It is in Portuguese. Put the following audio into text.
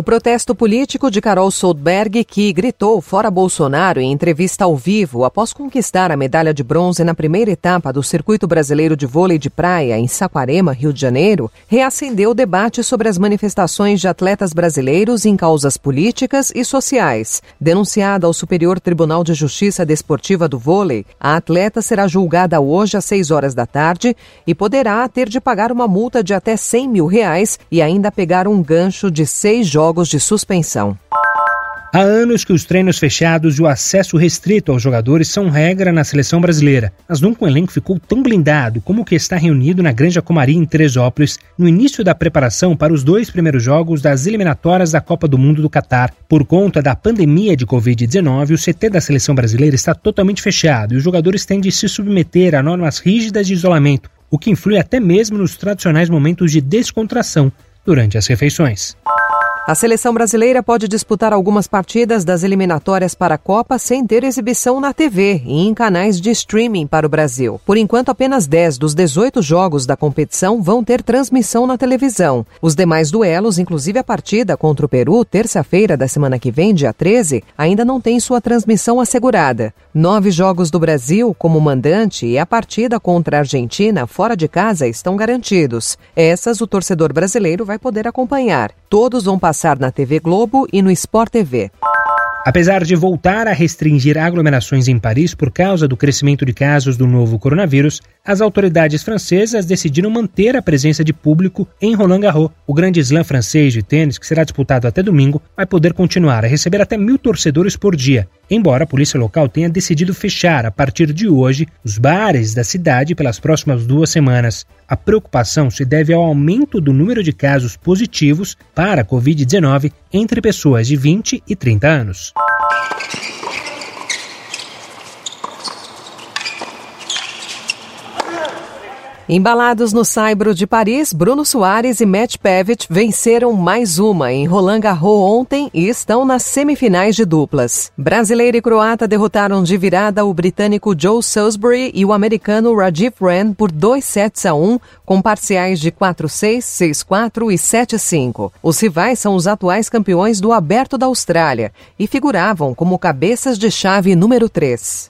O protesto político de Carol Soldberg, que gritou fora Bolsonaro em entrevista ao vivo após conquistar a medalha de bronze na primeira etapa do Circuito Brasileiro de Vôlei de Praia em Saquarema, Rio de Janeiro, reacendeu o debate sobre as manifestações de atletas brasileiros em causas políticas e sociais. Denunciada ao Superior Tribunal de Justiça Desportiva do Vôlei, a atleta será julgada hoje às 6 horas da tarde e poderá ter de pagar uma multa de até 100 mil reais e ainda pegar um gancho de seis jogos jogos de suspensão. Há anos que os treinos fechados e o acesso restrito aos jogadores são regra na seleção brasileira, mas nunca um elenco ficou tão blindado como o que está reunido na Granja Comari em Teresópolis no início da preparação para os dois primeiros jogos das eliminatórias da Copa do Mundo do Catar. Por conta da pandemia de Covid-19, o CT da seleção brasileira está totalmente fechado e os jogadores têm de se submeter a normas rígidas de isolamento, o que influi até mesmo nos tradicionais momentos de descontração durante as refeições. A seleção brasileira pode disputar algumas partidas das eliminatórias para a Copa sem ter exibição na TV e em canais de streaming para o Brasil. Por enquanto, apenas 10 dos 18 jogos da competição vão ter transmissão na televisão. Os demais duelos, inclusive a partida contra o Peru, terça-feira da semana que vem, dia 13, ainda não têm sua transmissão assegurada. Nove jogos do Brasil como mandante e a partida contra a Argentina fora de casa estão garantidos. Essas o torcedor brasileiro vai poder acompanhar. Todos vão passar passar na TV Globo e no Sport TV. Apesar de voltar a restringir aglomerações em Paris por causa do crescimento de casos do novo coronavírus, as autoridades francesas decidiram manter a presença de público em Roland Garros. O grande slam francês de tênis, que será disputado até domingo, vai poder continuar a receber até mil torcedores por dia, embora a polícia local tenha decidido fechar a partir de hoje os bares da cidade pelas próximas duas semanas. A preocupação se deve ao aumento do número de casos positivos para a Covid-19 entre pessoas de 20 e 30 anos. Thank you. Embalados no Saibro de Paris, Bruno Soares e Matt Pavitt venceram mais uma em Roland Garros ontem e estão nas semifinais de duplas. Brasileiro e croata derrotaram de virada o britânico Joe Salisbury e o americano Rajiv Ren por 2 sets a 1, com parciais de 4-6, 6-4 e 7-5. Os rivais são os atuais campeões do Aberto da Austrália e figuravam como cabeças de chave número 3.